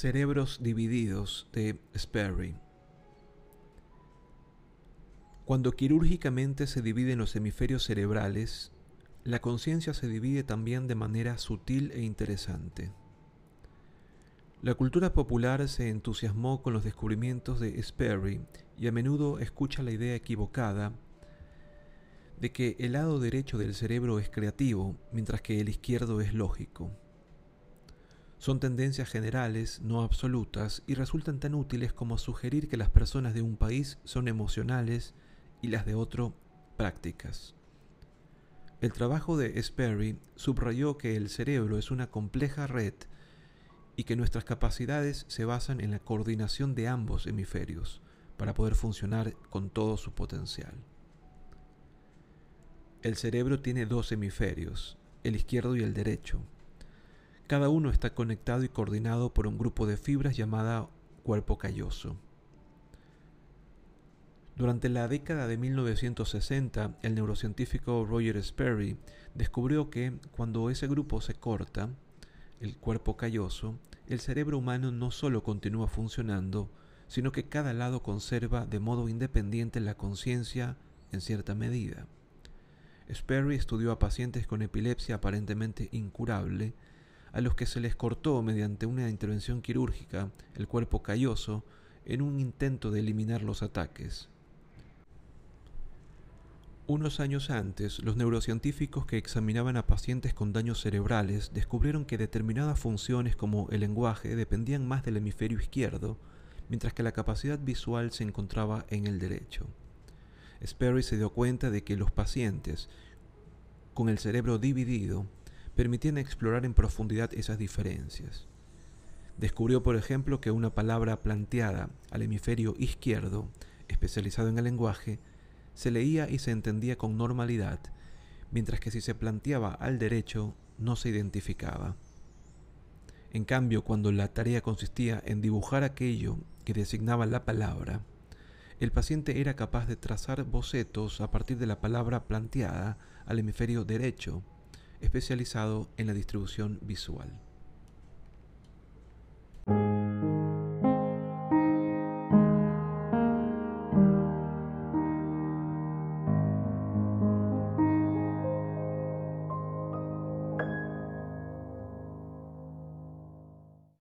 Cerebros divididos de Sperry. Cuando quirúrgicamente se dividen los hemisferios cerebrales, la conciencia se divide también de manera sutil e interesante. La cultura popular se entusiasmó con los descubrimientos de Sperry y a menudo escucha la idea equivocada de que el lado derecho del cerebro es creativo, mientras que el izquierdo es lógico. Son tendencias generales, no absolutas, y resultan tan útiles como sugerir que las personas de un país son emocionales y las de otro prácticas. El trabajo de Sperry subrayó que el cerebro es una compleja red y que nuestras capacidades se basan en la coordinación de ambos hemisferios para poder funcionar con todo su potencial. El cerebro tiene dos hemisferios, el izquierdo y el derecho, cada uno está conectado y coordinado por un grupo de fibras llamada cuerpo calloso. Durante la década de 1960, el neurocientífico Roger Sperry descubrió que cuando ese grupo se corta, el cuerpo calloso, el cerebro humano no solo continúa funcionando, sino que cada lado conserva de modo independiente la conciencia en cierta medida. Sperry estudió a pacientes con epilepsia aparentemente incurable a los que se les cortó mediante una intervención quirúrgica el cuerpo calloso en un intento de eliminar los ataques. Unos años antes, los neurocientíficos que examinaban a pacientes con daños cerebrales descubrieron que determinadas funciones como el lenguaje dependían más del hemisferio izquierdo, mientras que la capacidad visual se encontraba en el derecho. Sperry se dio cuenta de que los pacientes con el cerebro dividido permitían explorar en profundidad esas diferencias. Descubrió, por ejemplo, que una palabra planteada al hemisferio izquierdo, especializado en el lenguaje, se leía y se entendía con normalidad, mientras que si se planteaba al derecho no se identificaba. En cambio, cuando la tarea consistía en dibujar aquello que designaba la palabra, el paciente era capaz de trazar bocetos a partir de la palabra planteada al hemisferio derecho, especializado en la distribución visual.